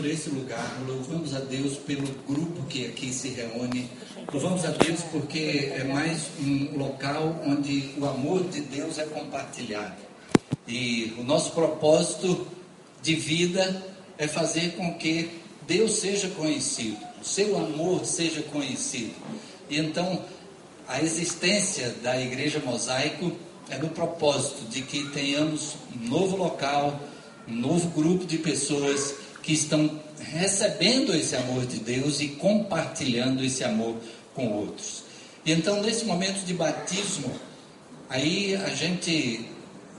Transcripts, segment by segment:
por esse lugar, louvamos a Deus pelo grupo que aqui se reúne, louvamos a Deus porque é mais um local onde o amor de Deus é compartilhado. E o nosso propósito de vida é fazer com que Deus seja conhecido, o seu amor seja conhecido. E então, a existência da Igreja Mosaico é no propósito de que tenhamos um novo local, um novo grupo de pessoas que estão recebendo esse amor de Deus e compartilhando esse amor com outros. E então, nesse momento de batismo, aí a gente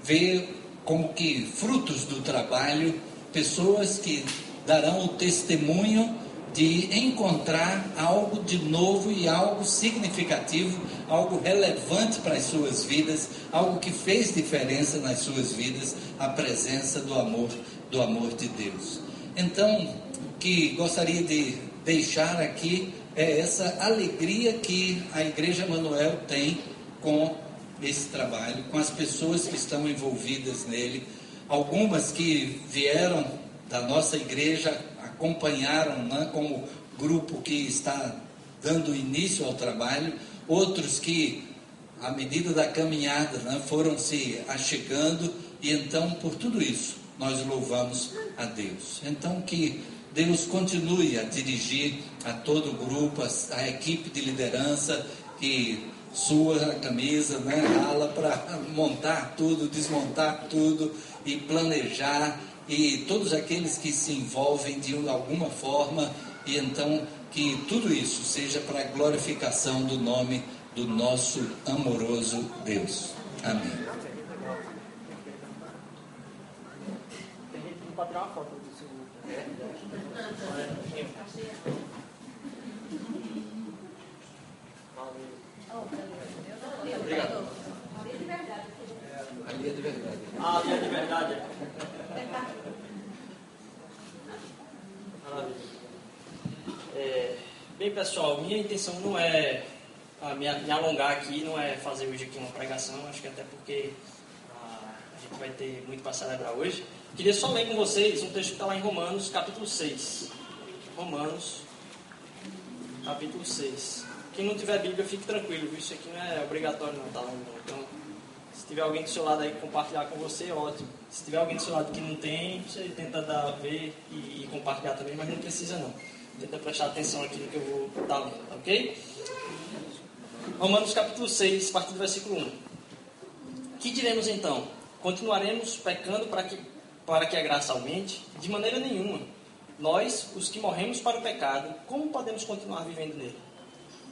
vê como que frutos do trabalho, pessoas que darão o testemunho de encontrar algo de novo e algo significativo, algo relevante para as suas vidas, algo que fez diferença nas suas vidas, a presença do amor, do amor de Deus. Então, o que gostaria de deixar aqui é essa alegria que a Igreja Manuel tem com esse trabalho, com as pessoas que estão envolvidas nele, algumas que vieram da nossa igreja acompanharam né, como grupo que está dando início ao trabalho, outros que, à medida da caminhada, né, foram se achegando, e então, por tudo isso, nós louvamos a Deus. Então, que Deus continue a dirigir a todo o grupo, a, a equipe de liderança que sua a camisa, né, rala para montar tudo, desmontar tudo e planejar e todos aqueles que se envolvem de alguma forma, e então que tudo isso seja para a glorificação do nome do nosso amoroso Deus. Amém. Obrigado. Ali é de verdade. Ah, ali é de verdade. Maravilha. É, bem, pessoal, minha intenção não é ah, me, me, alongar aqui, não é fazer hoje aqui uma pregação, acho que até porque ah, a gente vai ter muito para celebrar hoje. Queria só ler com vocês um texto que está lá em Romanos, capítulo 6. Romanos, capítulo 6. Quem não tiver Bíblia, fique tranquilo, viu? Isso aqui não é obrigatório não, tá lá Então, se tiver alguém do seu lado aí compartilhar com você, ótimo. Se tiver alguém do seu lado que não tem, você tenta dar, ver e, e compartilhar também, mas não precisa não. Tenta prestar atenção aqui no que eu vou estar lendo, ok? Romanos capítulo 6, a partir do versículo 1. Que diremos então? Continuaremos pecando para que, para que a graça aumente? De maneira nenhuma. Nós, os que morremos para o pecado, como podemos continuar vivendo nele?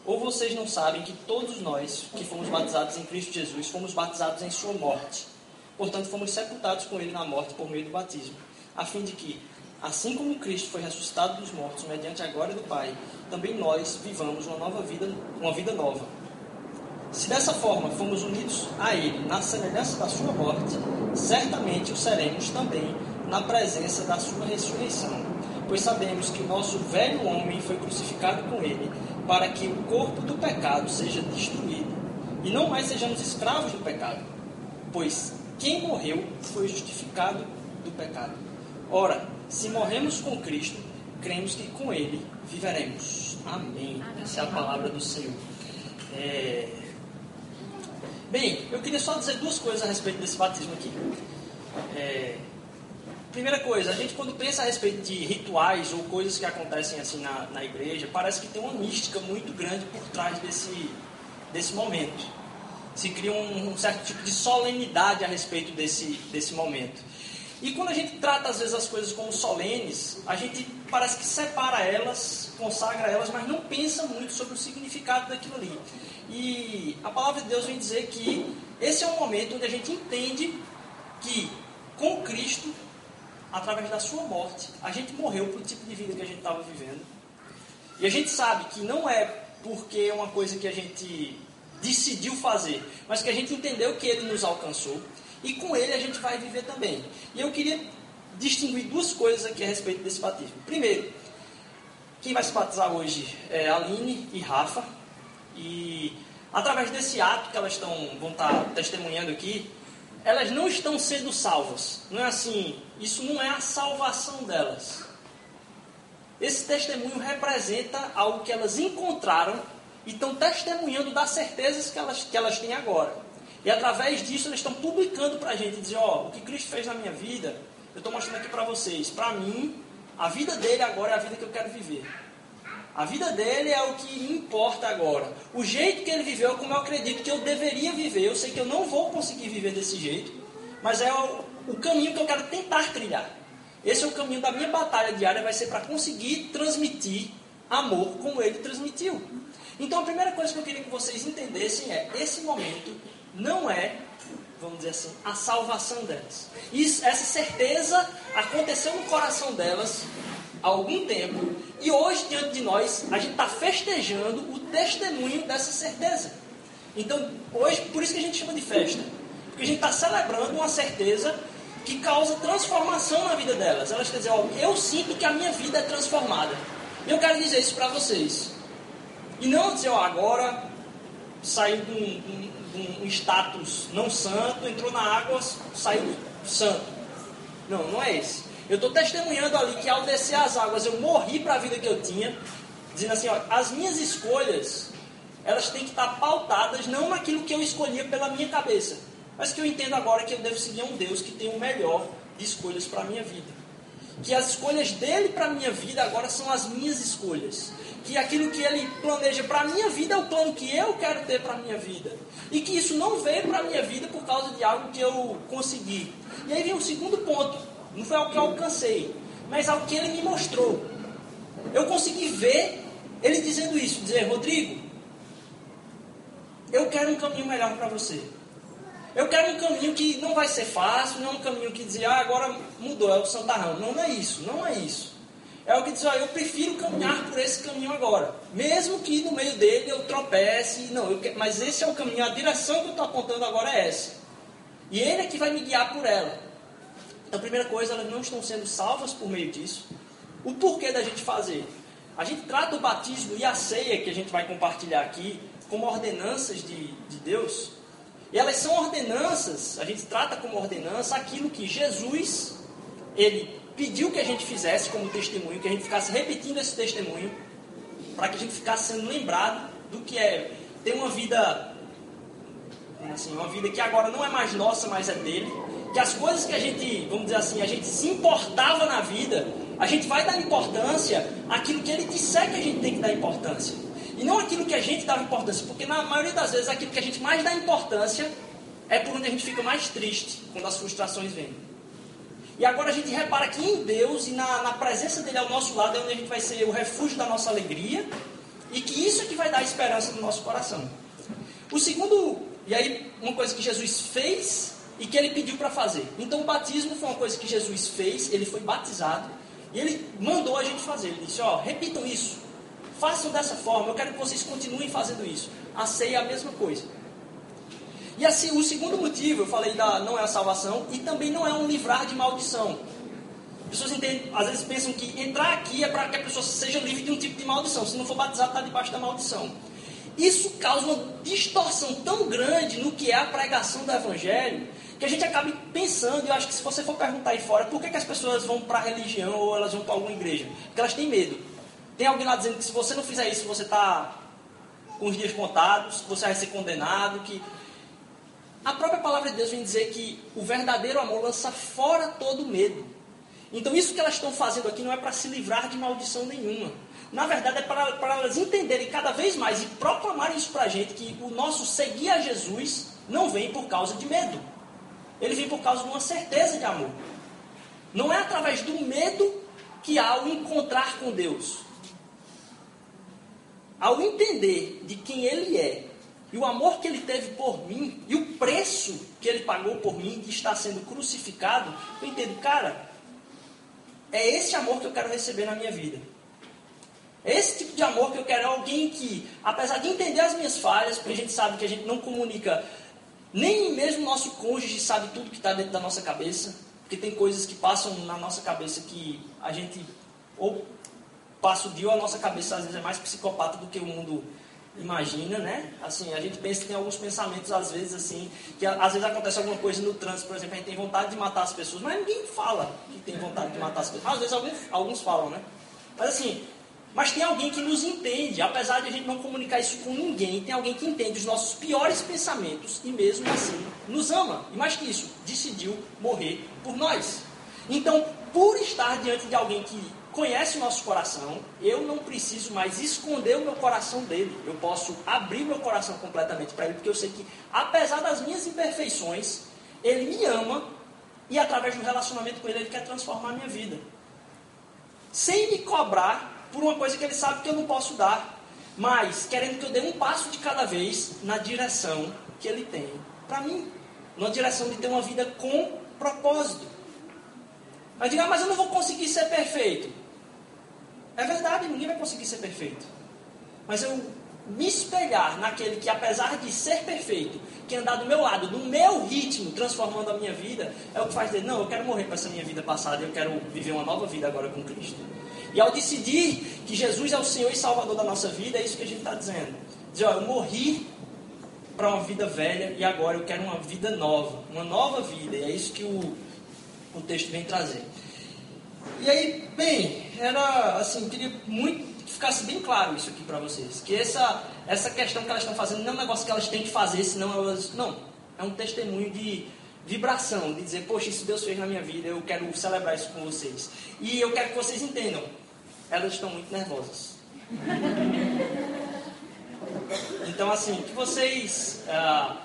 Ou vocês não sabem que todos nós que fomos batizados em Cristo Jesus fomos batizados em Sua morte? Portanto, fomos sepultados com Ele na morte por meio do batismo, a fim de que, assim como Cristo foi ressuscitado dos mortos mediante a glória do Pai, também nós vivamos uma nova vida, uma vida nova. Se dessa forma fomos unidos a Ele na semelhança da Sua morte, certamente o seremos também na presença da Sua ressurreição. Pois sabemos que o nosso velho homem foi crucificado com Ele para que o corpo do pecado seja destruído e não mais sejamos escravos do pecado, pois quem morreu foi justificado do pecado. Ora, se morremos com Cristo, cremos que com Ele viveremos. Amém. Essa é a palavra do Senhor. É... Bem, eu queria só dizer duas coisas a respeito desse batismo aqui. É... Primeira coisa, a gente quando pensa a respeito de rituais ou coisas que acontecem assim na, na igreja, parece que tem uma mística muito grande por trás desse, desse momento. Se cria um, um certo tipo de solenidade a respeito desse, desse momento. E quando a gente trata às vezes as coisas como solenes, a gente parece que separa elas, consagra elas, mas não pensa muito sobre o significado daquilo ali. E a palavra de Deus vem dizer que esse é um momento onde a gente entende que com Cristo através da sua morte, a gente morreu para o tipo de vida que a gente estava vivendo. E a gente sabe que não é porque é uma coisa que a gente decidiu fazer, mas que a gente entendeu que ele nos alcançou e com ele a gente vai viver também. E eu queria distinguir duas coisas aqui a respeito desse batismo. Primeiro, quem vai se batizar hoje é Aline e Rafa. E através desse ato que elas estão, vão estar testemunhando aqui, elas não estão sendo salvas. Não é assim, isso não é a salvação delas. Esse testemunho representa algo que elas encontraram e estão testemunhando das certezas que elas, que elas têm agora. E através disso elas estão publicando para a gente, dizer, ó, o que Cristo fez na minha vida, eu estou mostrando aqui para vocês. Para mim, a vida dele agora é a vida que eu quero viver. A vida dele é o que importa agora. O jeito que ele viveu é como eu acredito que eu deveria viver. Eu sei que eu não vou conseguir viver desse jeito, mas é o, o caminho que eu quero tentar trilhar. Esse é o caminho da minha batalha diária, vai ser para conseguir transmitir amor como ele transmitiu. Então a primeira coisa que eu queria que vocês entendessem é: esse momento não é, vamos dizer assim, a salvação delas. Isso, essa certeza aconteceu no coração delas há algum tempo e hoje diante de nós a gente está festejando o testemunho dessa certeza. Então hoje, por isso que a gente chama de festa, porque a gente está celebrando uma certeza que causa transformação na vida delas. Elas querem dizer, eu sinto que a minha vida é transformada. E eu quero dizer isso para vocês. E não dizer, ó, agora saiu de um, de um, status não santo, entrou na água, saiu santo. Não, não é esse. Eu estou testemunhando ali que ao descer as águas eu morri para a vida que eu tinha, dizendo assim, ó, as minhas escolhas, elas têm que estar pautadas não naquilo que eu escolhia pela minha cabeça, mas que eu entendo agora que eu devo seguir um Deus que tem o melhor de escolhas para a minha vida. Que as escolhas dele para a minha vida agora são as minhas escolhas. Que aquilo que ele planeja para a minha vida é o plano que eu quero ter para a minha vida. E que isso não veio para a minha vida por causa de algo que eu consegui. E aí vem o segundo ponto. Não foi algo que eu alcancei, mas algo que ele me mostrou. Eu consegui ver ele dizendo isso, dizer, Rodrigo, eu quero um caminho melhor para você. Eu quero um caminho que não vai ser fácil, não é um caminho que dizer, ah, agora mudou, é o Santarrão. Não, não é isso, não é isso. É o que diz, ah, eu prefiro caminhar por esse caminho agora. Mesmo que no meio dele eu tropece, não, eu, mas esse é o caminho, a direção que eu estou apontando agora é essa. E ele é que vai me guiar por ela. Então, a primeira coisa, elas não estão sendo salvas por meio disso. O porquê da gente fazer? A gente trata o batismo e a ceia que a gente vai compartilhar aqui como ordenanças de, de Deus e elas são ordenanças, a gente trata como ordenança aquilo que Jesus, ele pediu que a gente fizesse como testemunho, que a gente ficasse repetindo esse testemunho, para que a gente ficasse sendo lembrado do que é ter uma vida, assim, uma vida que agora não é mais nossa, mas é dele, que as coisas que a gente, vamos dizer assim, a gente se importava na vida, a gente vai dar importância àquilo que ele disser que a gente tem que dar importância. E não aquilo que a gente dá importância, porque na maioria das vezes aquilo que a gente mais dá importância é por onde a gente fica mais triste quando as frustrações vêm. E agora a gente repara que em Deus e na, na presença dele ao nosso lado é onde a gente vai ser o refúgio da nossa alegria e que isso é que vai dar esperança no nosso coração. O segundo, e aí uma coisa que Jesus fez e que ele pediu para fazer. Então o batismo foi uma coisa que Jesus fez, ele foi batizado e ele mandou a gente fazer. Ele disse: Ó, repitam isso. Façam dessa forma, eu quero que vocês continuem fazendo isso. A ceia é a mesma coisa. E assim, o segundo motivo, eu falei da não é a salvação e também não é um livrar de maldição. As pessoas entendem, às vezes pensam que entrar aqui é para que a pessoa seja livre de um tipo de maldição. Se não for batizado, está debaixo da maldição. Isso causa uma distorção tão grande no que é a pregação do Evangelho, que a gente acaba pensando, eu acho que se você for perguntar aí fora, por que, que as pessoas vão para a religião ou elas vão para alguma igreja? Porque elas têm medo. Tem alguém lá dizendo que se você não fizer isso, você está com os dias contados, que você vai ser condenado, que a própria palavra de Deus vem dizer que o verdadeiro amor lança fora todo medo. Então isso que elas estão fazendo aqui não é para se livrar de maldição nenhuma. Na verdade é para, para elas entenderem cada vez mais e proclamarem isso para a gente, que o nosso seguir a Jesus não vem por causa de medo. Ele vem por causa de uma certeza de amor. Não é através do medo que há o encontrar com Deus ao entender de quem ele é e o amor que ele teve por mim e o preço que ele pagou por mim de estar sendo crucificado, eu entendo, cara, é esse amor que eu quero receber na minha vida. É esse tipo de amor que eu quero. Alguém que, apesar de entender as minhas falhas, porque a gente sabe que a gente não comunica, nem mesmo nosso cônjuge sabe tudo que está dentro da nossa cabeça, porque tem coisas que passam na nossa cabeça que a gente ou passa o dia, a nossa cabeça às vezes é mais psicopata do que o mundo imagina, né? Assim, a gente pensa que tem alguns pensamentos, às vezes, assim, que às vezes acontece alguma coisa no trânsito, por exemplo, a gente tem vontade de matar as pessoas, mas ninguém fala que tem vontade de matar as pessoas. Às vezes alguns, alguns falam, né? Mas assim, mas tem alguém que nos entende, apesar de a gente não comunicar isso com ninguém, tem alguém que entende os nossos piores pensamentos e mesmo assim nos ama. E mais que isso, decidiu morrer por nós. Então, por estar diante de alguém que conhece o nosso coração, eu não preciso mais esconder o meu coração dele. Eu posso abrir meu coração completamente para ele, porque eu sei que, apesar das minhas imperfeições, ele me ama e, através do relacionamento com ele, ele quer transformar a minha vida. Sem me cobrar por uma coisa que ele sabe que eu não posso dar, mas querendo que eu dê um passo de cada vez na direção que ele tem para mim, na direção de ter uma vida com propósito. Mas diga, ah, mas eu não vou conseguir ser perfeito. É verdade, ninguém vai conseguir ser perfeito. Mas eu me espelhar naquele que, apesar de ser perfeito, que andar do meu lado, no meu ritmo, transformando a minha vida, é o que faz dizer, não, eu quero morrer para essa minha vida passada, eu quero viver uma nova vida agora com Cristo. E ao decidir que Jesus é o Senhor e Salvador da nossa vida, é isso que a gente está dizendo. Dizer, ó, eu morri para uma vida velha e agora eu quero uma vida nova, uma nova vida. E é isso que o, o texto vem trazer. E aí, bem, era assim, queria muito que ficasse bem claro isso aqui para vocês. Que essa, essa questão que elas estão fazendo não é um negócio que elas têm que fazer, senão elas. Não. É um testemunho de vibração, de dizer, poxa, isso Deus fez na minha vida, eu quero celebrar isso com vocês. E eu quero que vocês entendam, elas estão muito nervosas. Então, assim, que vocês ah,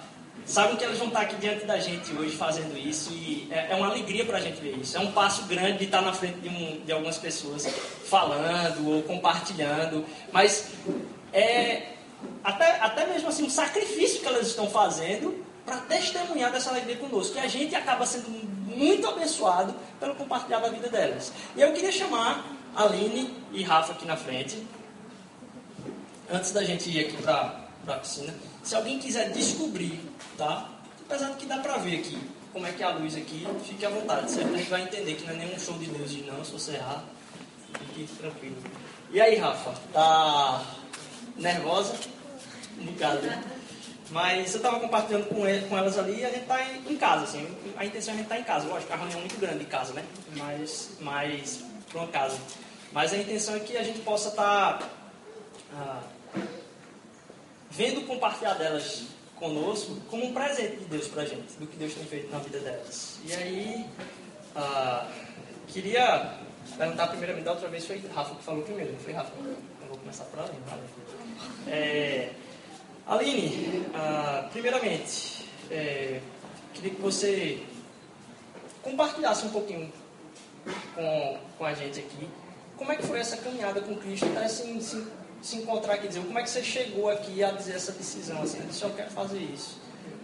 saibam que elas vão estar aqui diante da gente hoje fazendo isso e é, é uma alegria para a gente ver isso. É um passo grande de estar na frente de, um, de algumas pessoas falando ou compartilhando, mas é até, até mesmo assim um sacrifício que elas estão fazendo para testemunhar dessa alegria conosco. E a gente acaba sendo muito abençoado pelo compartilhar da vida delas. E eu queria chamar Aline e Rafa aqui na frente, antes da gente ir aqui para a piscina. Se alguém quiser descobrir, tá? Apesar de que dá para ver aqui como é que é a luz aqui, fique à vontade, certo? A gente vai entender que não é nenhum show de luzes não, se você errar, fique tranquilo. E aí, Rafa, tá nervosa? Um bocado, né? Mas eu estava compartilhando com, ele, com, elas ali e a gente está em, casa, assim. A intenção é a gente tá em casa. Lógico, a reunião é muito grande em casa, né? Mas, mas para uma casa. Mas a intenção é que a gente possa estar tá, ah, vendo compartilhar delas conosco como um presente de Deus para a gente, do que Deus tem feito na vida delas. E aí, ah, queria perguntar primeiramente, da outra vez foi Rafa que falou primeiro, não foi Rafa? Eu vou começar por ali. É, Aline, ah, primeiramente, é, queria que você compartilhasse um pouquinho com, com a gente aqui como é que foi essa caminhada com Cristo até se, encontrar aqui, dizer como é que você chegou aqui a dizer essa decisão, assim, eu só quero fazer isso,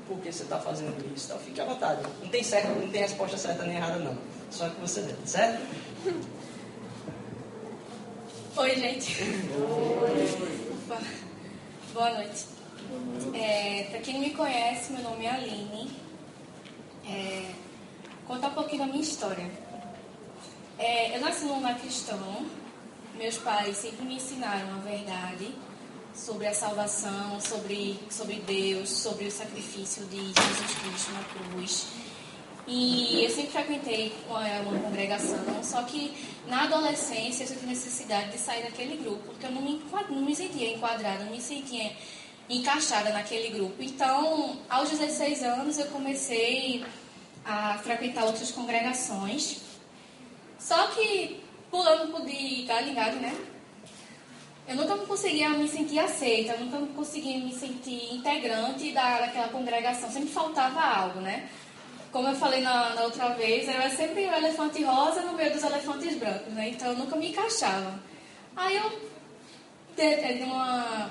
por que você está fazendo isso, então fique à vontade, não tem certo, não tem resposta certa nem errada não, só que você deve, certo? Oi gente. Oi. Boa noite. É, Para quem não me conhece, meu nome é Aline. É, contar um pouquinho da minha história. É, eu nasci num cristão. Meus pais sempre me ensinaram a verdade sobre a salvação, sobre, sobre Deus, sobre o sacrifício de Jesus Cristo na cruz. E eu sempre frequentei uma, congregação, só que na adolescência eu senti necessidade de sair daquele grupo, porque eu não me, não me sentia enquadrada, não me sentia encaixada naquele grupo. Então, aos 16 anos, eu comecei a frequentar outras congregações. Só que, pulando de tá ligado, né? Eu nunca conseguia me sentir aceita, nunca conseguia me sentir integrante da, daquela congregação. Sempre faltava algo, né? Como eu falei na, na outra vez, era sempre o elefante rosa no meio dos elefantes brancos, né? Então eu nunca me encaixava. Aí eu de uma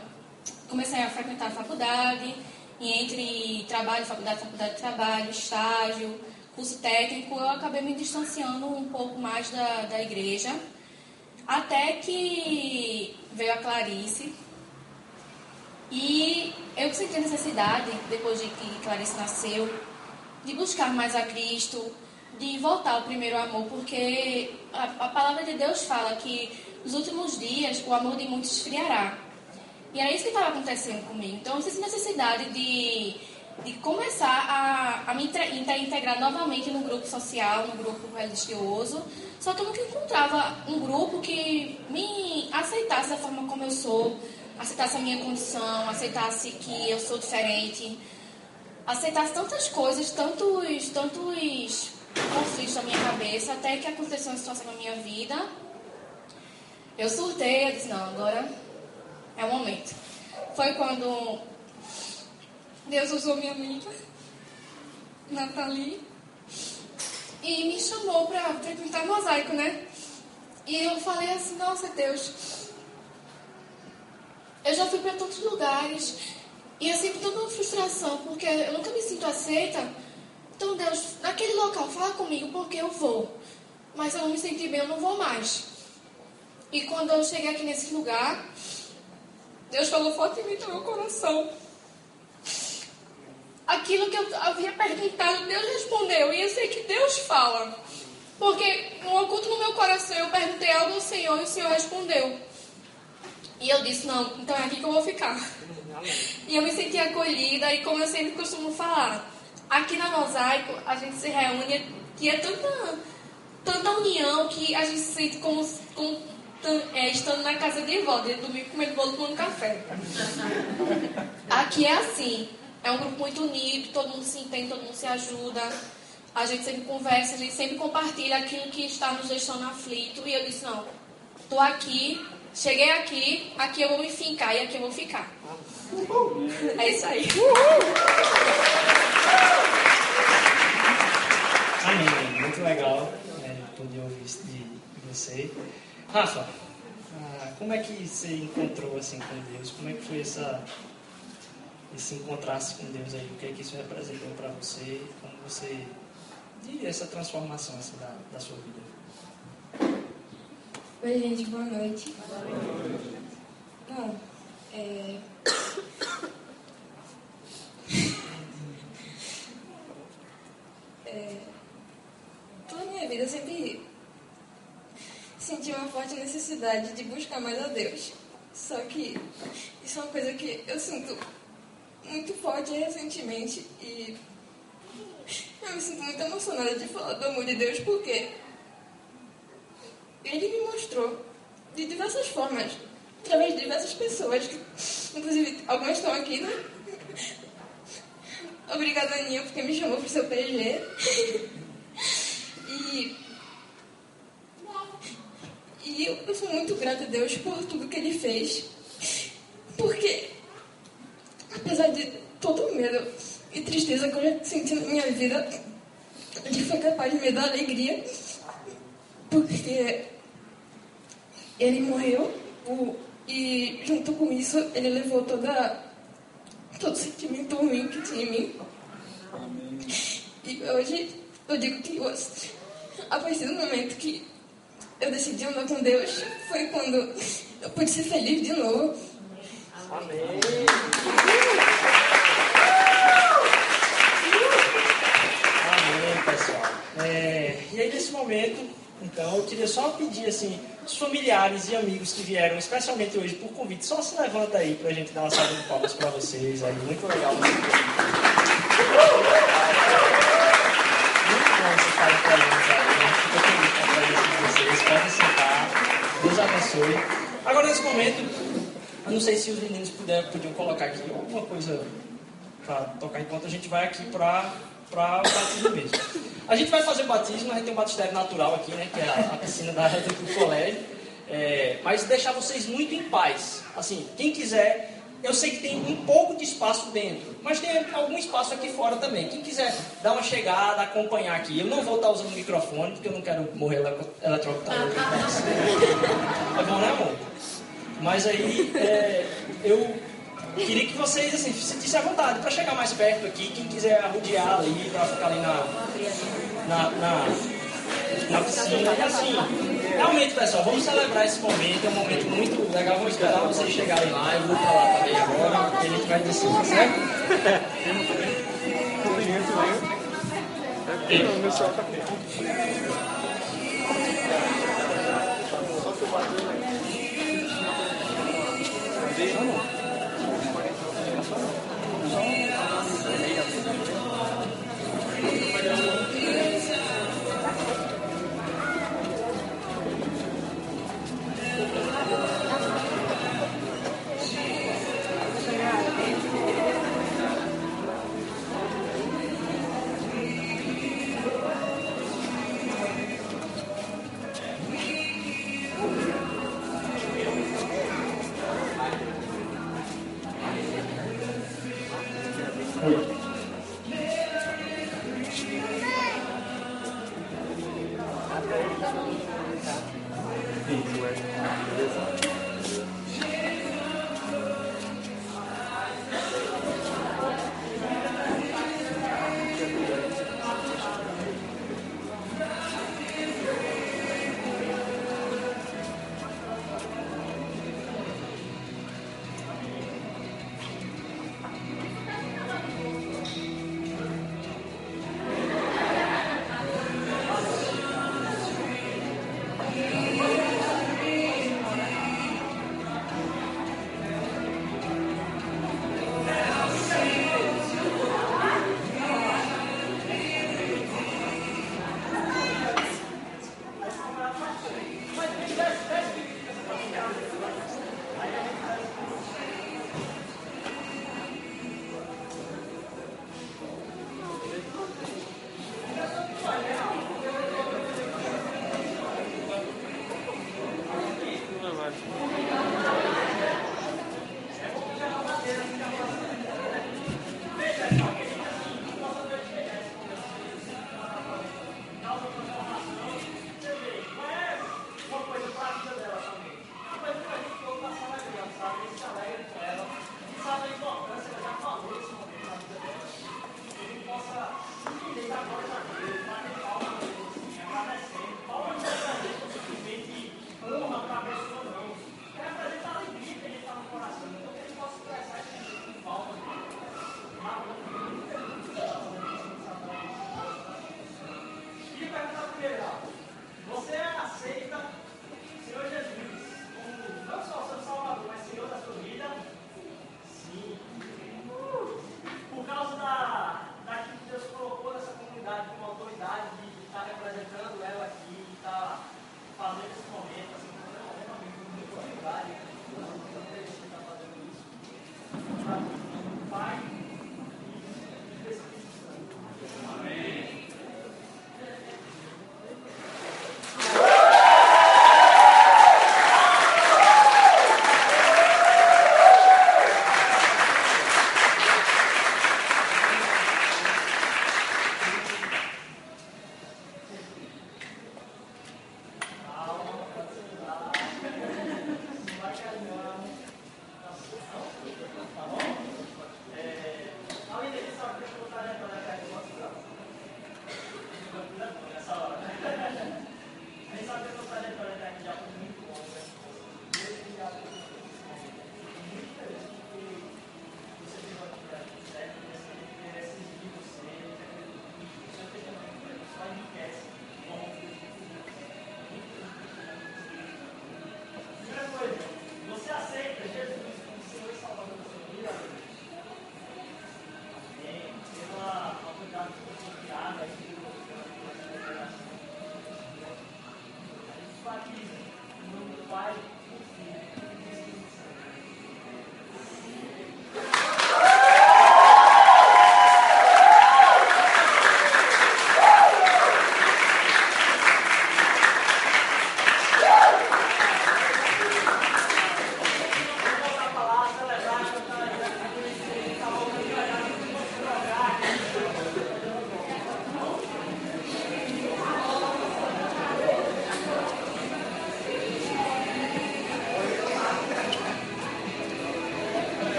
comecei a frequentar a faculdade, e entre trabalho, faculdade, faculdade, trabalho, estágio, curso técnico, eu acabei me distanciando um pouco mais da, da igreja, até que veio a Clarice. E eu senti a necessidade, depois de que Clarice nasceu, de buscar mais a Cristo, de voltar ao primeiro amor, porque a, a palavra de Deus fala que nos últimos dias o amor de muitos esfriará. E era isso que estava acontecendo comigo. Então eu senti necessidade de, de começar a, a me integrar novamente no grupo social, no grupo religioso. Só que eu nunca encontrava um grupo que me aceitasse da forma como eu sou, aceitasse a minha condição, aceitasse que eu sou diferente, aceitasse tantas coisas, tantos, tantos conflitos na minha cabeça, até que aconteceu uma situação na minha vida. Eu surtei, eu disse, não, agora é o momento. Foi quando Deus usou minha amiga, Nathalie, e me chamou para pintar mosaico, né? E eu falei assim, nossa Deus, eu já fui para tantos lugares e eu sempre estou uma frustração porque eu nunca me sinto aceita. Então Deus, naquele local, fala comigo porque eu vou. Mas eu não me senti bem, eu não vou mais. E quando eu cheguei aqui nesse lugar, Deus falou fortemente no meu coração. Aquilo que eu havia perguntado, Deus respondeu. E eu sei que Deus fala. Porque no oculto no meu coração eu perguntei algo ao Senhor e o Senhor respondeu. E eu disse, não, então é aqui que eu vou ficar. E eu me senti acolhida e como eu sempre costumo falar, aqui na Mosaico a gente se reúne e é tanta, tanta união que a gente se sente como, como é, estando na casa de vó, dentro do domingo comendo bolo tomando café. Aqui é assim, é um grupo muito unido, todo mundo se entende, todo mundo se ajuda. A gente sempre conversa, a gente sempre compartilha aquilo que está nos deixando aflito. E eu disse, não, tô aqui Cheguei aqui, aqui eu vou me fincar e aqui eu vou ficar. É isso aí. Amém. Muito legal né, poder ouvir isso de você. Rafa, ah, como é que você encontrou assim com Deus? Como é que foi essa, esse encontrar-se com Deus aí? O que é que isso representou para você? Como você diria essa transformação assim, da, da sua vida? Oi, gente, boa noite. Boa noite. Bom, é... é... Toda minha vida eu sempre senti uma forte necessidade de buscar mais a Deus. Só que isso é uma coisa que eu sinto muito forte recentemente e eu me sinto muito emocionada de falar do amor de Deus porque ele me mostrou de diversas formas, através de diversas pessoas, que, inclusive algumas estão aqui, né? Obrigada, Aninha, porque me chamou para o seu PG. e, e eu sou muito grata a Deus por tudo que Ele fez, porque, apesar de todo o medo e tristeza que eu já senti na minha vida, Ele foi capaz de me dar alegria porque ele morreu e junto com isso ele levou toda todo o sentimento ruim que tinha em mim. E hoje eu digo que eu, a partir do momento que eu decidi andar com Deus foi quando eu pude ser feliz de novo. Amém. Amém, pessoal. É, e aí nesse momento então eu queria só pedir assim, os familiares e amigos que vieram, especialmente hoje por convite, só se levanta aí pra gente dar uma salva de palmas para vocês. Aí, muito legal. Muito bom você estar aqui com a gente. Fico feliz com a presença de vocês. Podem sentar. Deus abençoe. Agora nesse momento, não sei se os meninos puder, podiam colocar aqui alguma coisa para tocar enquanto a gente vai aqui para para o batismo mesmo. A gente vai fazer batismo, a gente tem um batistério natural aqui, né, que é a, a piscina da reta do colégio, é, mas deixar vocês muito em paz. Assim, quem quiser, eu sei que tem um pouco de espaço dentro, mas tem algum espaço aqui fora também. Quem quiser dar uma chegada, acompanhar aqui, eu não vou estar usando o microfone, porque eu não quero morrer eletrocutado. É bom, né, amor? Mas aí, é, eu queria que vocês assim, se sentissem à vontade para chegar mais perto aqui. Quem quiser arrodear ali, para ficar ali na, na, na, na piscina. E assim, realmente, pessoal, vamos celebrar esse momento. É um momento muito legal. Vamos esperar vocês chegarem lá. Eu vou para lá também agora, e a gente vai descer, tá certo? Só que o ああ。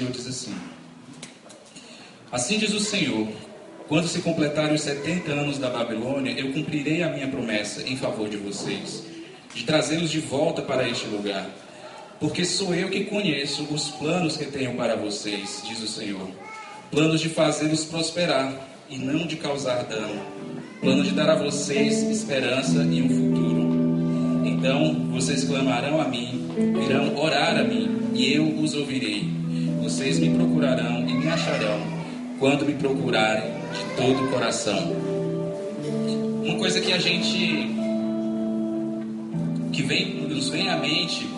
Senhor diz assim: Assim diz o Senhor: quando se completarem os 70 anos da Babilônia, eu cumprirei a minha promessa em favor de vocês, de trazê-los de volta para este lugar. Porque sou eu que conheço os planos que tenho para vocês, diz o Senhor. Planos de fazê-los prosperar e não de causar dano. Plano de dar a vocês esperança e um futuro. Então vocês clamarão a mim, virão orar a mim, e eu os ouvirei. Vocês me procurarão e me acharão, quando me procurarem de todo o coração. Uma coisa que a gente que vem, nos vem à mente,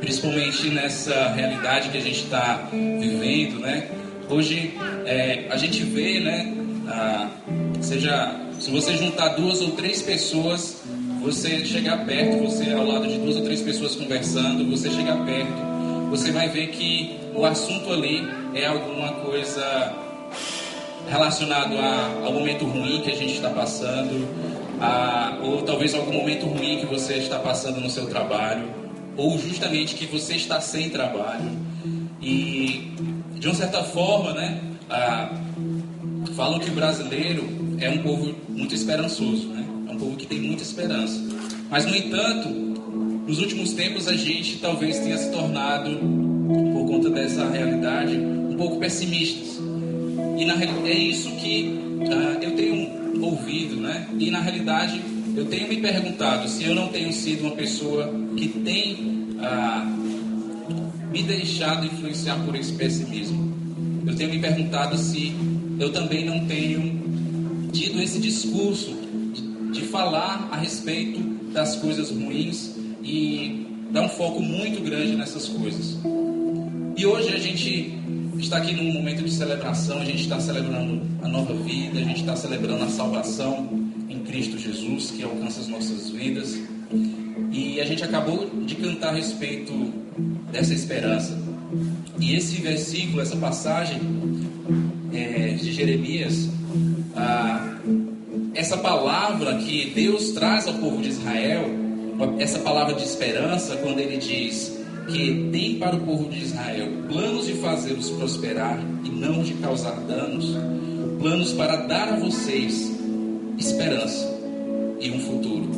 principalmente nessa realidade que a gente está vivendo, né? Hoje é, a gente vê, né? Ah, seja, se você juntar duas ou três pessoas, você chegar perto, você ao lado de duas ou três pessoas conversando, você chegar perto, você vai ver que o assunto ali é alguma coisa relacionado a, ao momento ruim que a gente está passando, a, ou talvez algum momento ruim que você está passando no seu trabalho, ou justamente que você está sem trabalho. E de uma certa forma, né, a, falam que o brasileiro é um povo muito esperançoso, né? é um povo que tem muita esperança. Mas, no entanto, nos últimos tempos a gente talvez tenha se tornado, conta dessa realidade, um pouco pessimistas. E na, é isso que uh, eu tenho ouvido, né? E na realidade eu tenho me perguntado se eu não tenho sido uma pessoa que tem uh, me deixado influenciar por esse pessimismo. Eu tenho me perguntado se eu também não tenho tido esse discurso de, de falar a respeito das coisas ruins e dar um foco muito grande nessas coisas. E hoje a gente está aqui num momento de celebração, a gente está celebrando a nova vida, a gente está celebrando a salvação em Cristo Jesus, que alcança as nossas vidas. E a gente acabou de cantar a respeito dessa esperança. E esse versículo, essa passagem é, de Jeremias, essa palavra que Deus traz ao povo de Israel, essa palavra de esperança, quando ele diz que tem para o povo de Israel planos de fazê-los prosperar e não de causar danos, planos para dar a vocês esperança e um futuro.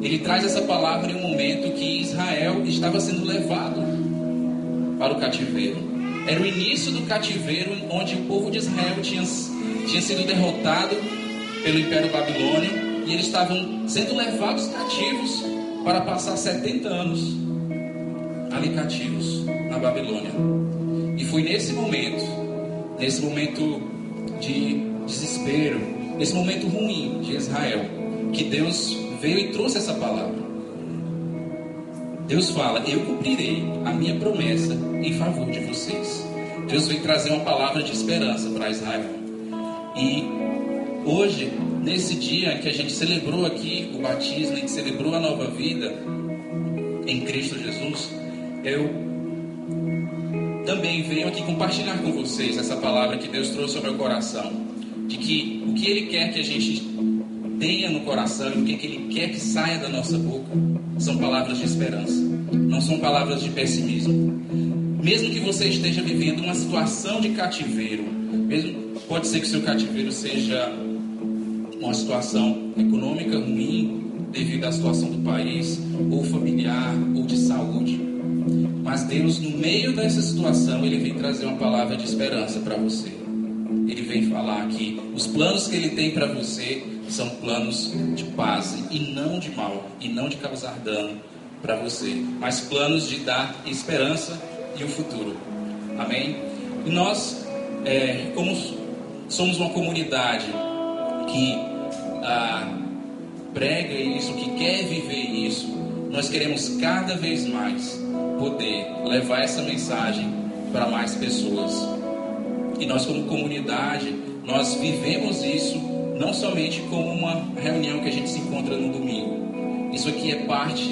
Ele traz essa palavra em um momento que Israel estava sendo levado para o cativeiro. Era o início do cativeiro onde o povo de Israel tinha, tinha sido derrotado pelo Império Babilônio e eles estavam sendo levados cativos para passar 70 anos ali cativos na Babilônia. E foi nesse momento, nesse momento de desespero, nesse momento ruim de Israel, que Deus veio e trouxe essa palavra. Deus fala: Eu cumprirei a minha promessa em favor de vocês. Deus veio trazer uma palavra de esperança para Israel. E hoje, nesse dia que a gente celebrou aqui o batismo, a gente celebrou a nova vida em Cristo Jesus, eu também venho aqui compartilhar com vocês essa palavra que Deus trouxe ao meu coração, de que o que Ele quer que a gente tenha no coração e o que Ele quer que saia da nossa boca são palavras de esperança, não são palavras de pessimismo. Mesmo que você esteja vivendo uma situação de cativeiro, mesmo pode ser que seu cativeiro seja uma situação econômica ruim devido à situação do país, ou familiar, ou de saúde. Mas Deus, no meio dessa situação, Ele vem trazer uma palavra de esperança para você. Ele vem falar que os planos que Ele tem para você são planos de paz e não de mal, e não de causar dano para você, mas planos de dar esperança e um futuro. Amém? E nós, é, como somos uma comunidade que ah, prega isso, que quer viver isso, nós queremos cada vez mais poder levar essa mensagem para mais pessoas. E nós como comunidade, nós vivemos isso não somente como uma reunião que a gente se encontra no domingo. Isso aqui é parte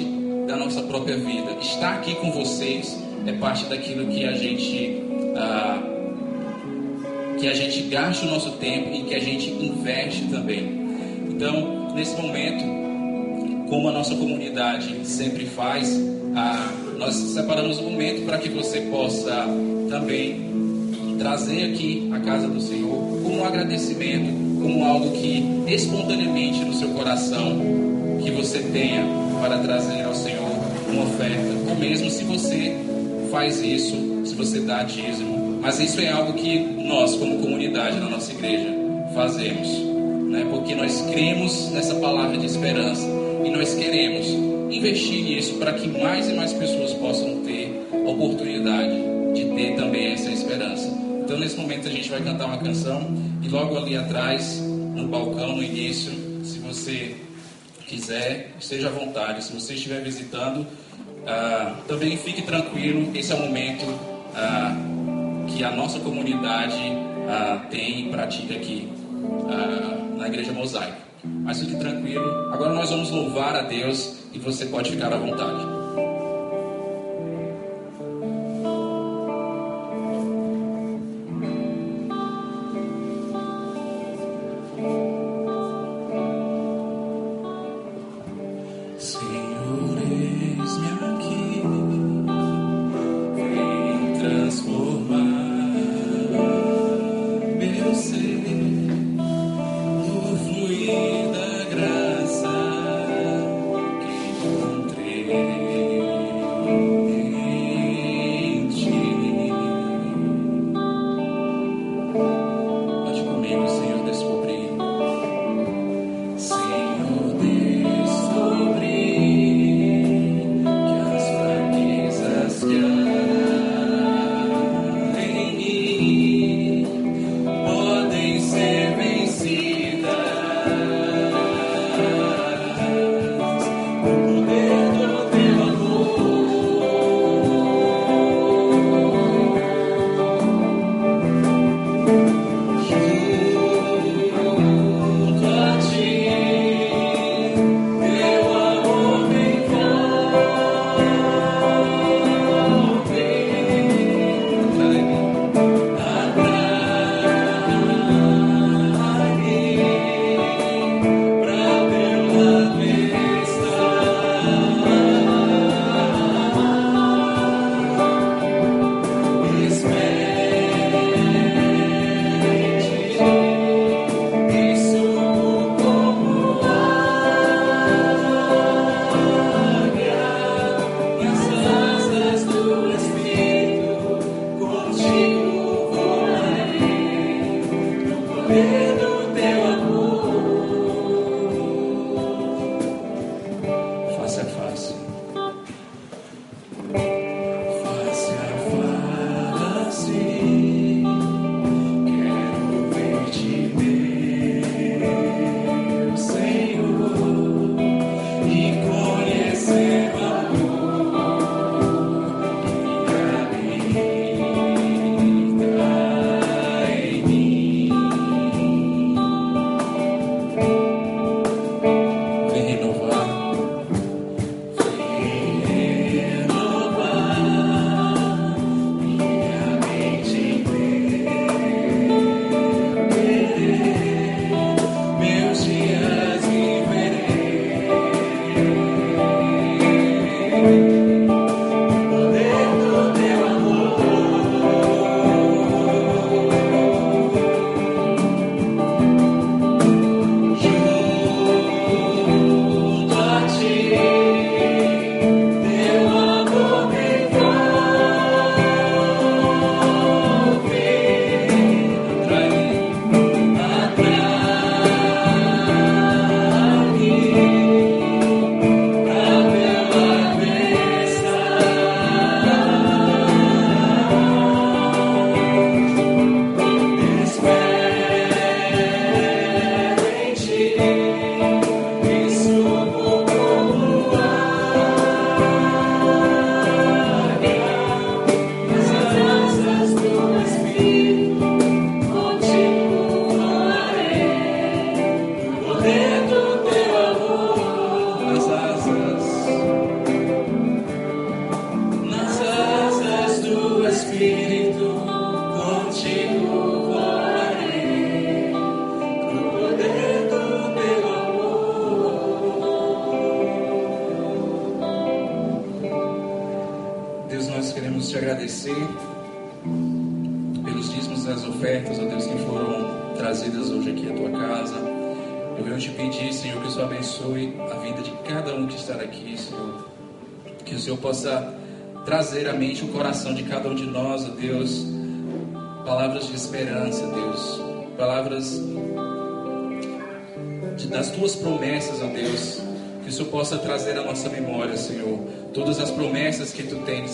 da nossa própria vida. Estar aqui com vocês é parte daquilo que a gente ah, que a gente gasta o nosso tempo e que a gente investe também. Então, nesse momento, como a nossa comunidade sempre faz, ah, nós separamos um momento para que você possa também trazer aqui a casa do Senhor como um agradecimento, como algo que espontaneamente no seu coração que você tenha para trazer ao Senhor uma oferta, ou mesmo se você faz isso, se você dá dízimo. Mas isso é algo que nós, como comunidade na nossa igreja, fazemos, né? porque nós cremos nessa palavra de esperança e nós queremos investir nisso para que mais e mais pessoas possam ter a oportunidade de ter também essa esperança. Então, nesse momento, a gente vai cantar uma canção e logo ali atrás, no balcão, no início, se você quiser, esteja à vontade. Se você estiver visitando, ah, também fique tranquilo. Esse é o momento ah, que a nossa comunidade ah, tem e pratica aqui ah, na Igreja Mosaico. Mas fique tranquilo. Agora nós vamos louvar a Deus e você pode ficar à vontade.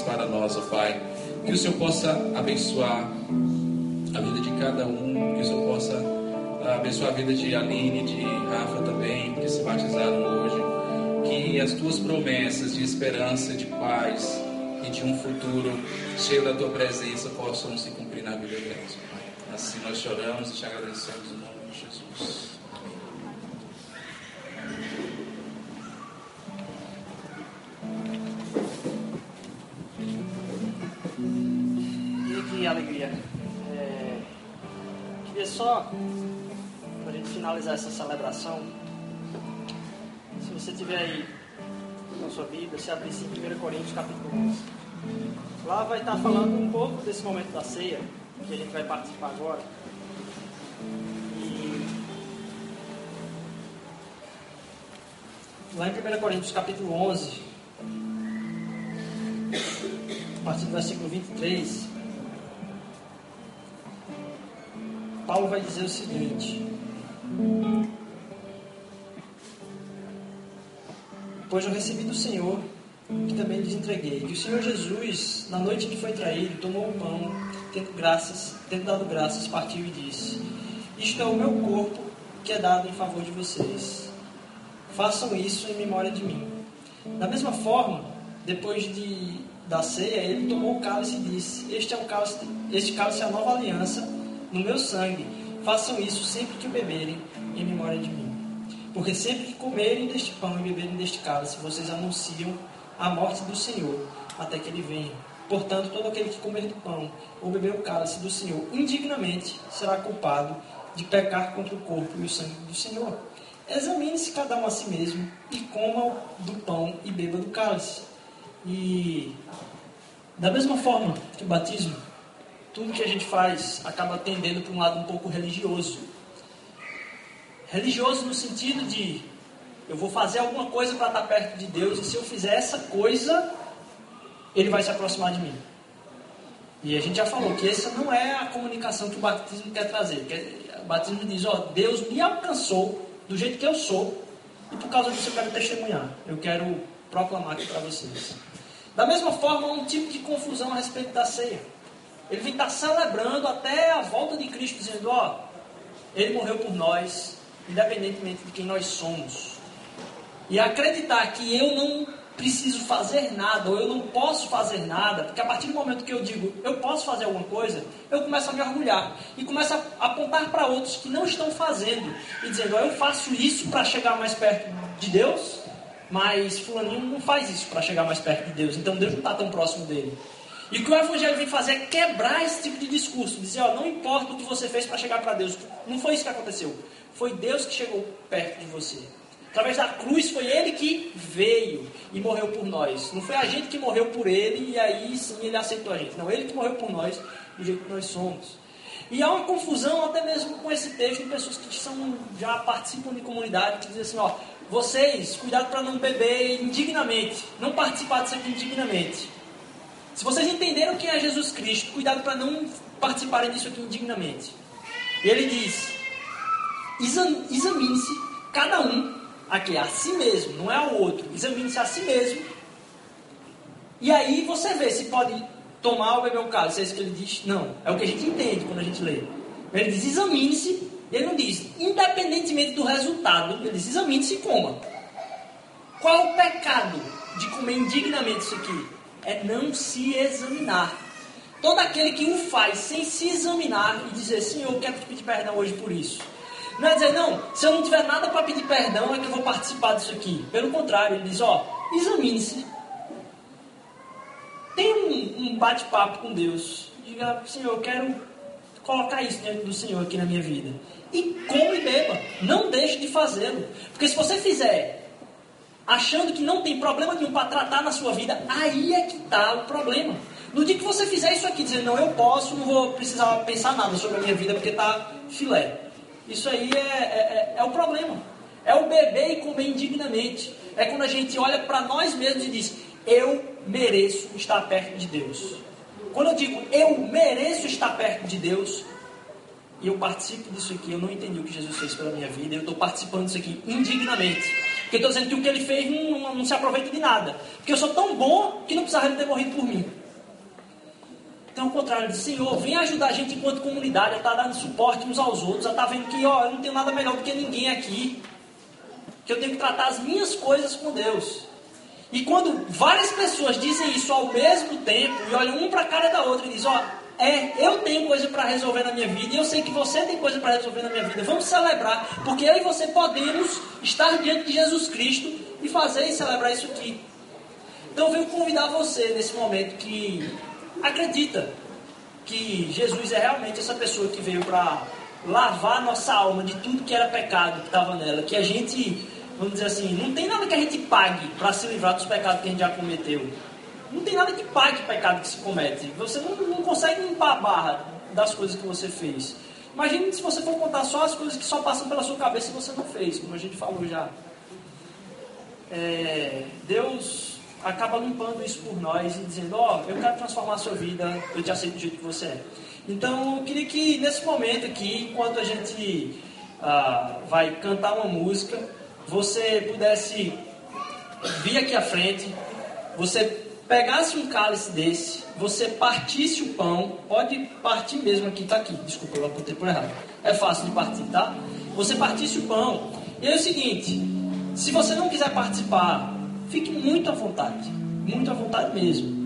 Para nós, ó Pai. Que o Senhor possa abençoar a vida de cada um, que o Senhor possa ah, abençoar a vida de Aline, de Rafa também, que se batizaram hoje. Que as tuas promessas de esperança, de paz e de um futuro cheio da tua presença possam se cumprir na vida deles, Pai. Assim nós choramos e te agradecemos em nome de Jesus. Só, para a gente finalizar essa celebração, se você tiver aí na sua Bíblia, se abrir em 1 Coríntios capítulo 11. Lá vai estar falando um pouco desse momento da ceia, que a gente vai participar agora. Lá em 1 Coríntios capítulo 11, a partir do versículo 23, Paulo vai dizer o seguinte: Pois eu recebi do Senhor, que também lhes entreguei, que o Senhor Jesus, na noite que foi traído, tomou o pão, tendo graças, tendo dado graças, partiu e disse: Isto é o meu corpo que é dado em favor de vocês. Façam isso em memória de mim. Da mesma forma, depois de, da ceia, ele tomou o cálice e disse: Este é o cálice, este cálice é a nova aliança no meu sangue. Façam isso sempre que beberem em memória de mim. Porque sempre que comerem deste pão e beberem deste cálice, vocês anunciam a morte do Senhor até que ele venha. Portanto, todo aquele que comer do pão ou beber o cálice do Senhor indignamente será culpado de pecar contra o corpo e o sangue do Senhor. Examine-se cada um a si mesmo e coma do pão e beba do cálice. E da mesma forma que o batismo, tudo que a gente faz acaba tendendo para um lado um pouco religioso. Religioso no sentido de eu vou fazer alguma coisa para estar perto de Deus e se eu fizer essa coisa, ele vai se aproximar de mim. E a gente já falou que essa não é a comunicação que o batismo quer trazer. O batismo diz, ó, Deus me alcançou do jeito que eu sou e por causa disso eu quero testemunhar. Eu quero proclamar aqui para vocês. Da mesma forma, há um tipo de confusão a respeito da ceia. Ele vem estar celebrando até a volta de Cristo, dizendo, ó, ele morreu por nós, independentemente de quem nós somos. E acreditar que eu não preciso fazer nada, ou eu não posso fazer nada, porque a partir do momento que eu digo eu posso fazer alguma coisa, eu começo a me orgulhar e começo a apontar para outros que não estão fazendo e dizendo, ó, eu faço isso para chegar mais perto de Deus, mas fulaninho não faz isso para chegar mais perto de Deus, então Deus não está tão próximo dele. E o que o Evangelho vem fazer é quebrar esse tipo de discurso, dizer, ó, não importa o que você fez para chegar para Deus, não foi isso que aconteceu, foi Deus que chegou perto de você. Através da cruz foi ele que veio e morreu por nós. Não foi a gente que morreu por ele e aí sim ele aceitou a gente. Não, ele que morreu por nós do jeito que nós somos. E há uma confusão até mesmo com esse texto de pessoas que são, já participam de comunidade que dizem assim, ó, vocês, cuidado para não beber indignamente, não participar disso aqui indignamente. Se vocês entenderam quem é Jesus Cristo, cuidado para não participarem disso aqui indignamente. Ele diz, examine-se cada um aqui a si mesmo, não é ao outro. Examine-se a si mesmo. E aí você vê se pode tomar ou beber o cálice. É isso que ele diz? Não. É o que a gente entende quando a gente lê. Ele diz examine-se. Ele não diz independentemente do resultado. Ele diz examine-se e coma. Qual o pecado de comer indignamente isso aqui? É não se examinar. Todo aquele que o faz sem se examinar e dizer, Senhor, eu quero te pedir perdão hoje por isso. Não é dizer, não, se eu não tiver nada para pedir perdão, é que eu vou participar disso aqui. Pelo contrário, ele diz, ó, examine-se. Tem um, um bate-papo com Deus. Diga, Senhor, eu quero colocar isso diante do Senhor aqui na minha vida. E come e beba. Não deixe de fazê-lo. Porque se você fizer achando que não tem problema nenhum para tratar na sua vida, aí é que está o problema. No dia que você fizer isso aqui, dizendo, não, eu posso, não vou precisar pensar nada sobre a minha vida porque está filé. Isso aí é, é, é, é o problema. É o beber e comer indignamente. É quando a gente olha para nós mesmos e diz, eu mereço estar perto de Deus. Quando eu digo eu mereço estar perto de Deus, e eu participo disso aqui, eu não entendi o que Jesus fez pela minha vida, eu estou participando disso aqui indignamente. Porque estou dizendo que o que ele fez não, não, não, se aproveita de nada. Porque eu sou tão bom que não precisava ele ter morrido por mim. Então, ao contrário, ele disse, Senhor, vem ajudar a gente enquanto comunidade a estar tá dando suporte uns aos outros, a estar tá vendo que ó, eu não tenho nada melhor do que ninguém aqui. Que eu tenho que tratar as minhas coisas com Deus. E quando várias pessoas dizem isso ao mesmo tempo, e olham um para a cara da outra e dizem, ó, é, eu tenho coisa para resolver na minha vida, e eu sei que você tem coisa para resolver na minha vida. Vamos celebrar, porque eu e você podemos estar diante de Jesus Cristo e fazer e celebrar isso aqui. Então eu venho convidar você nesse momento que acredita que Jesus é realmente essa pessoa que veio para lavar nossa alma de tudo que era pecado que estava nela, que a gente vamos dizer assim, não tem nada que a gente pague para se livrar dos pecados que a gente já cometeu. Não tem nada que pague o pecado que se comete. Você não, não consegue limpar a barra das coisas que você fez. Imagine se você for contar só as coisas que só passam pela sua cabeça e você não fez, como a gente falou já. É, Deus acaba limpando isso por nós e dizendo: Ó, oh, eu quero transformar a sua vida, eu te aceito do jeito que você é. Então, eu queria que nesse momento aqui, enquanto a gente ah, vai cantar uma música, você pudesse vir aqui à frente, você pegasse um cálice desse, você partisse o pão, pode partir mesmo aqui, tá aqui, desculpa, eu apontei por errado. É fácil de partir, tá? Você partisse o pão. E é o seguinte, se você não quiser participar, fique muito à vontade, muito à vontade mesmo.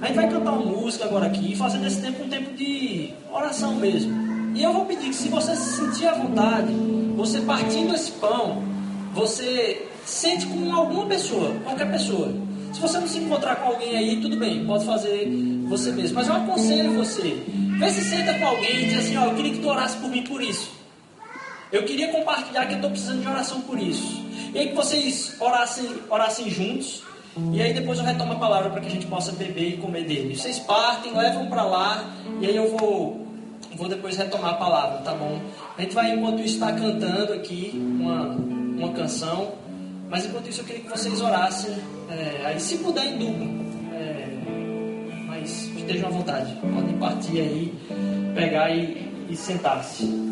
A gente vai cantar uma música agora aqui, fazendo esse tempo um tempo de oração mesmo. E eu vou pedir que se você se sentir à vontade, você partindo esse pão, você sente com alguma pessoa, qualquer pessoa. Se você não se encontrar com alguém aí, tudo bem, pode fazer você mesmo. Mas eu aconselho você, vê se senta com alguém e diz assim, ó, eu queria que tu orasse por mim por isso. Eu queria compartilhar que eu estou precisando de oração por isso. E aí que vocês orassem, orassem juntos. E aí depois eu retomo a palavra para que a gente possa beber e comer dele. Vocês partem, levam para lá, e aí eu vou, vou depois retomar a palavra, tá bom? A gente vai, enquanto estar cantando aqui uma uma canção. Mas enquanto isso eu queria que vocês orassem. É, aí se puder em duplo. É, mas estejam à vontade. Podem partir aí, pegar e, e sentar-se.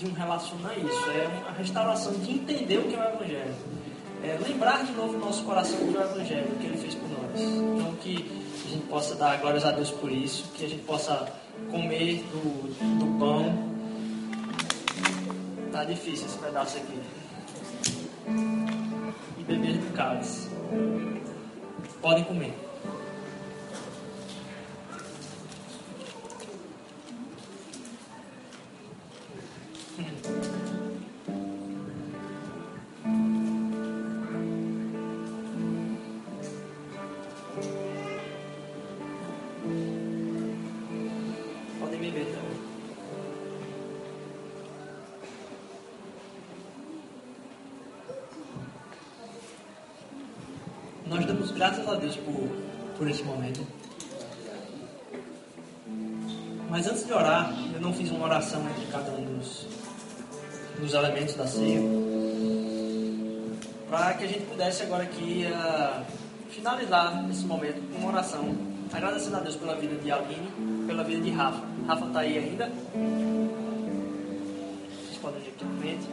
De um relacionamento, é isso, é uma restauração de entender o que é o Evangelho. É lembrar de novo o nosso coração do Evangelho, o que ele fez por nós. Então que a gente possa dar glórias a Deus por isso, que a gente possa comer do, do pão. Tá difícil esse pedaço aqui. E beber do cálice. Podem comer. Por esse momento. Mas antes de orar, eu não fiz uma oração entre cada um dos, dos elementos da ceia. Para que a gente pudesse agora aqui ah, finalizar esse momento com uma oração. Agradecendo a Deus pela vida de Aline, pela vida de Rafa. Rafa está aí ainda? Vocês podem ir aqui na frente.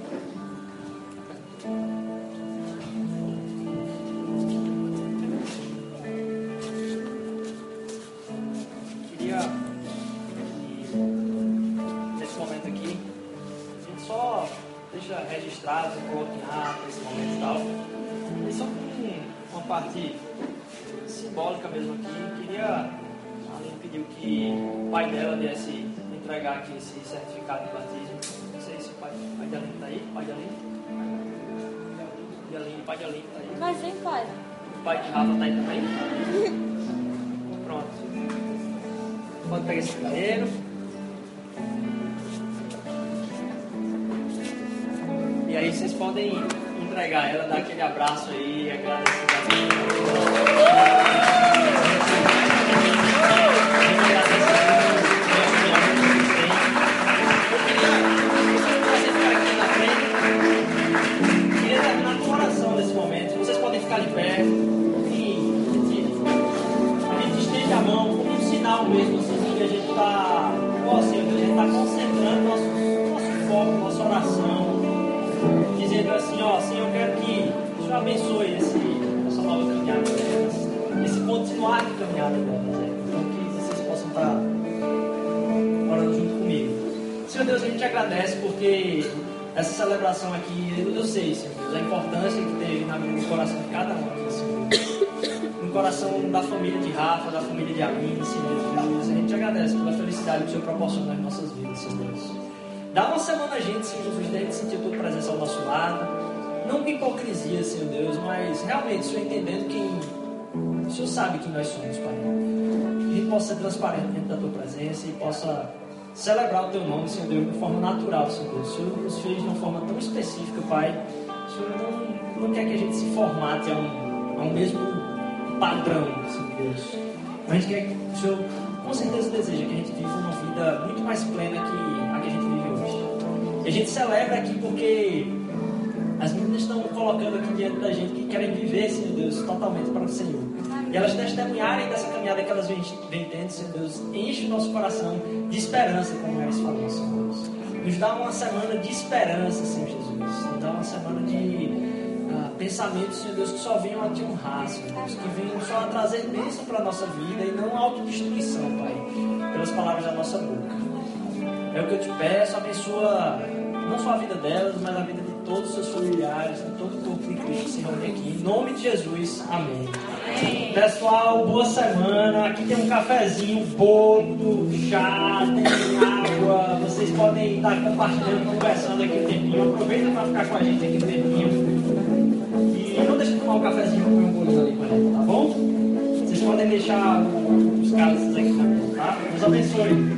Parte simbólica mesmo aqui, queria, a Aline pediu que o pai dela viesse entregar aqui esse certificado de batismo. Não sei se o pai, o pai de Aline está aí, pai de Aline. De Aline, pai de Aline está aí. Mas vem, pai. O pai de Rafa está aí também? Pronto. Pode pegar esse primeiro. E aí vocês podem entregar ela, dar aquele abraço aí, agradecer. E a gente estende a mão como sinal mesmo, assim, que a gente está, assim, a gente está concentrando nosso, nosso foco, nossa oração. Dizendo assim, ó, Senhor, abençoe esse, essa nova caminhada delas, esse continuar de caminhada delas. né? Então que vocês possam estar orando junto comigo. Senhor Deus, a gente te agradece porque essa celebração aqui, eu, eu sei, Senhor Deus, a importância que teve na, no coração de cada um aqui, Senhor Deus. No coração da família de Rafa, da família de Aline, Senhor Deus. A gente te agradece pela felicidade que o Senhor proporciona nas nossas vidas, Senhor Deus. Dá uma semana a gente, Senhor Jesus, da gente sentir a tua presença ao nosso lado. Não com hipocrisia, Senhor Deus, mas realmente, Senhor, entendendo quem. O Senhor sabe quem nós somos, Pai. Que possa ser transparente dentro da tua presença e possa celebrar o teu nome, Senhor Deus, de forma natural, Senhor Deus. O Senhor nos fez de uma forma tão específica, Pai. O Senhor não, não quer que a gente se formate a um, a um mesmo padrão, Senhor Deus. A gente quer que o Senhor, com certeza, deseja que a gente viva uma vida muito mais plena que a que a gente vive hoje. E a gente celebra aqui porque as meninas estão colocando aqui diante da gente que querem viver, Senhor Deus, totalmente para o Senhor. E elas testemunharem dessa caminhada que elas vêm, vêm tendo, Senhor Deus, enche o nosso coração de esperança, como elas falou, Senhor Deus. Nos dá uma semana de esperança, Senhor Jesus. Nos dá uma semana de ah, pensamentos, Senhor Deus, que só venham a te honrar, Senhor Deus. Que venham só a trazer bênção para a nossa vida e não autodestruição, Pai, pelas palavras da nossa boca. É o que eu te peço, abençoa não só a vida delas, mas a vida de todos os seus familiares, de todo o corpo de Cristo que se reúne aqui. Em nome de Jesus, amém. Pessoal, boa semana. Aqui tem um cafezinho, bolo, chá, tem água. Vocês podem estar compartilhando, conversando aqui um tempinho. Aproveita para ficar com a gente aqui um tempinho. E não deixe de tomar um cafezinho com um bolinho ali com a gente, tá bom? Vocês podem deixar os cálices aqui também, tá? Deus abençoe.